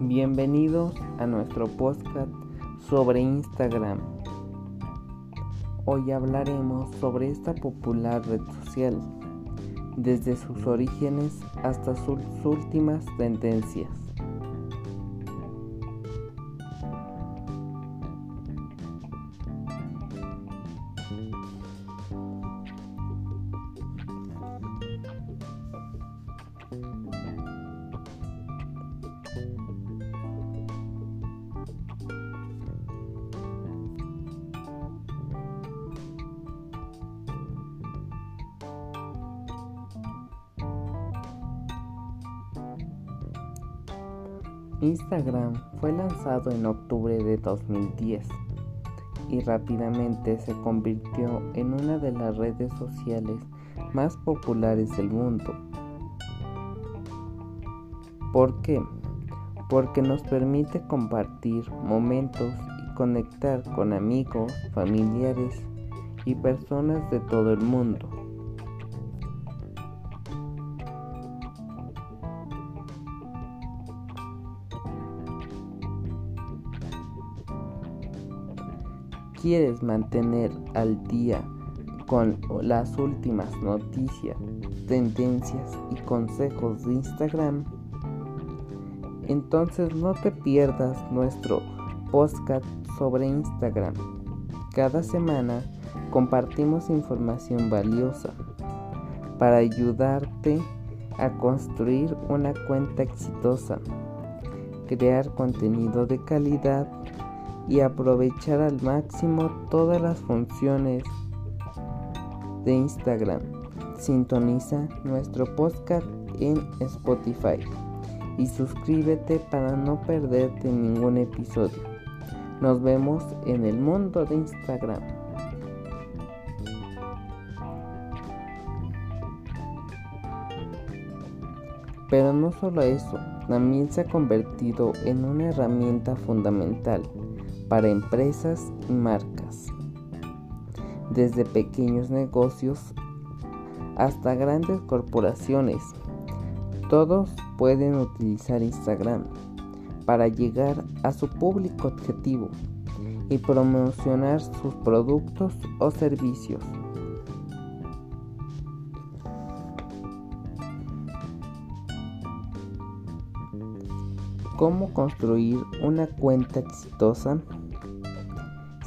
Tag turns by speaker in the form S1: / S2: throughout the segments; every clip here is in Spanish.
S1: Bienvenidos a nuestro podcast sobre Instagram. Hoy hablaremos sobre esta popular red social, desde sus orígenes hasta sus últimas tendencias. Instagram fue lanzado en octubre de 2010 y rápidamente se convirtió en una de las redes sociales más populares del mundo. ¿Por qué? Porque nos permite compartir momentos y conectar con amigos, familiares y personas de todo el mundo. Quieres mantener al día con las últimas noticias, tendencias y consejos de Instagram, entonces no te pierdas nuestro podcast sobre Instagram. Cada semana compartimos información valiosa para ayudarte a construir una cuenta exitosa, crear contenido de calidad y aprovechar al máximo todas las funciones de Instagram. Sintoniza nuestro podcast en Spotify y suscríbete para no perderte ningún episodio. Nos vemos en el mundo de Instagram. Pero no solo eso, también se ha convertido en una herramienta fundamental para empresas y marcas, desde pequeños negocios hasta grandes corporaciones. Todos pueden utilizar Instagram para llegar a su público objetivo y promocionar sus productos o servicios. ¿Cómo construir una cuenta exitosa?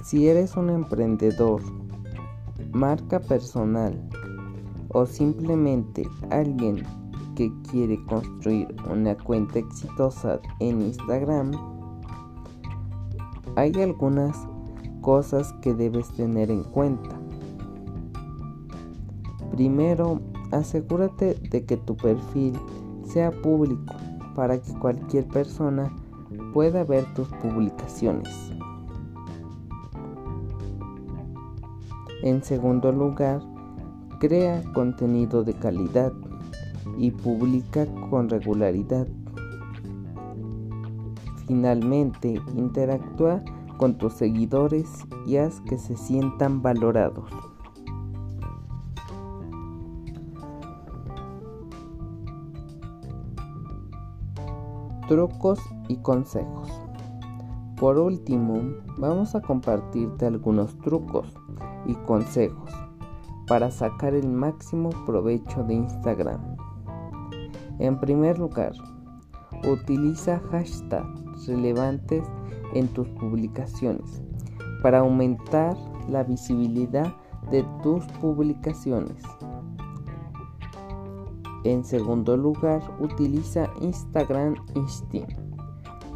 S1: Si eres un emprendedor, marca personal o simplemente alguien que quiere construir una cuenta exitosa en Instagram, hay algunas cosas que debes tener en cuenta. Primero, asegúrate de que tu perfil sea público para que cualquier persona pueda ver tus publicaciones. En segundo lugar, crea contenido de calidad y publica con regularidad. Finalmente, interactúa con tus seguidores y haz que se sientan valorados. Trucos y consejos. Por último, vamos a compartirte algunos trucos y consejos para sacar el máximo provecho de Instagram. En primer lugar, utiliza hashtags relevantes en tus publicaciones para aumentar la visibilidad de tus publicaciones. En segundo lugar, utiliza Instagram Instinct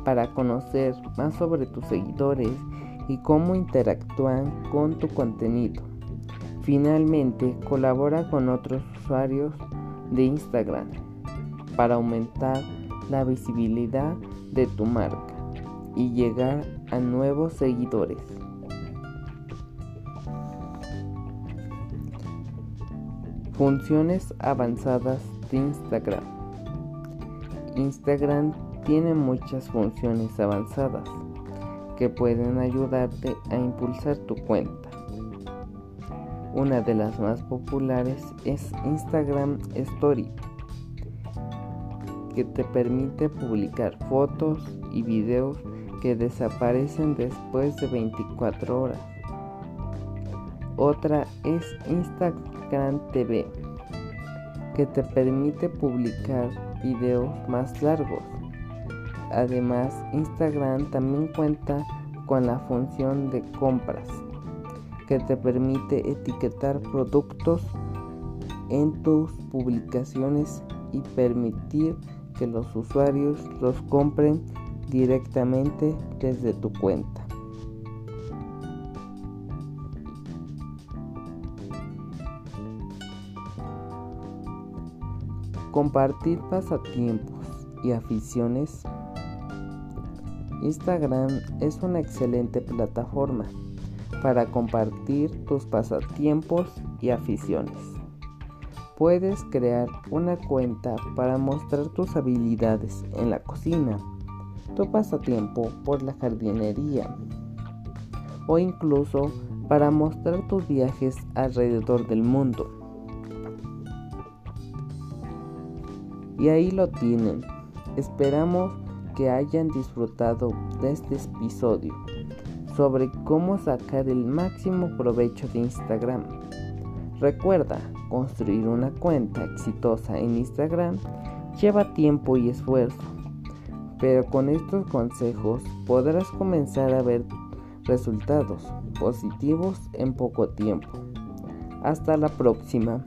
S1: para conocer más sobre tus seguidores y cómo interactúan con tu contenido. Finalmente, colabora con otros usuarios de Instagram para aumentar la visibilidad de tu marca y llegar a nuevos seguidores. Funciones avanzadas de Instagram. Instagram tiene muchas funciones avanzadas que pueden ayudarte a impulsar tu cuenta. Una de las más populares es Instagram Story, que te permite publicar fotos y videos que desaparecen después de 24 horas. Otra es Instagram TV, que te permite publicar videos más largos. Además, Instagram también cuenta con la función de compras, que te permite etiquetar productos en tus publicaciones y permitir que los usuarios los compren directamente desde tu cuenta. Compartir pasatiempos y aficiones. Instagram es una excelente plataforma para compartir tus pasatiempos y aficiones. Puedes crear una cuenta para mostrar tus habilidades en la cocina, tu pasatiempo por la jardinería o incluso para mostrar tus viajes alrededor del mundo. Y ahí lo tienen. Esperamos que hayan disfrutado de este episodio sobre cómo sacar el máximo provecho de Instagram. Recuerda, construir una cuenta exitosa en Instagram lleva tiempo y esfuerzo, pero con estos consejos podrás comenzar a ver resultados positivos en poco tiempo. Hasta la próxima.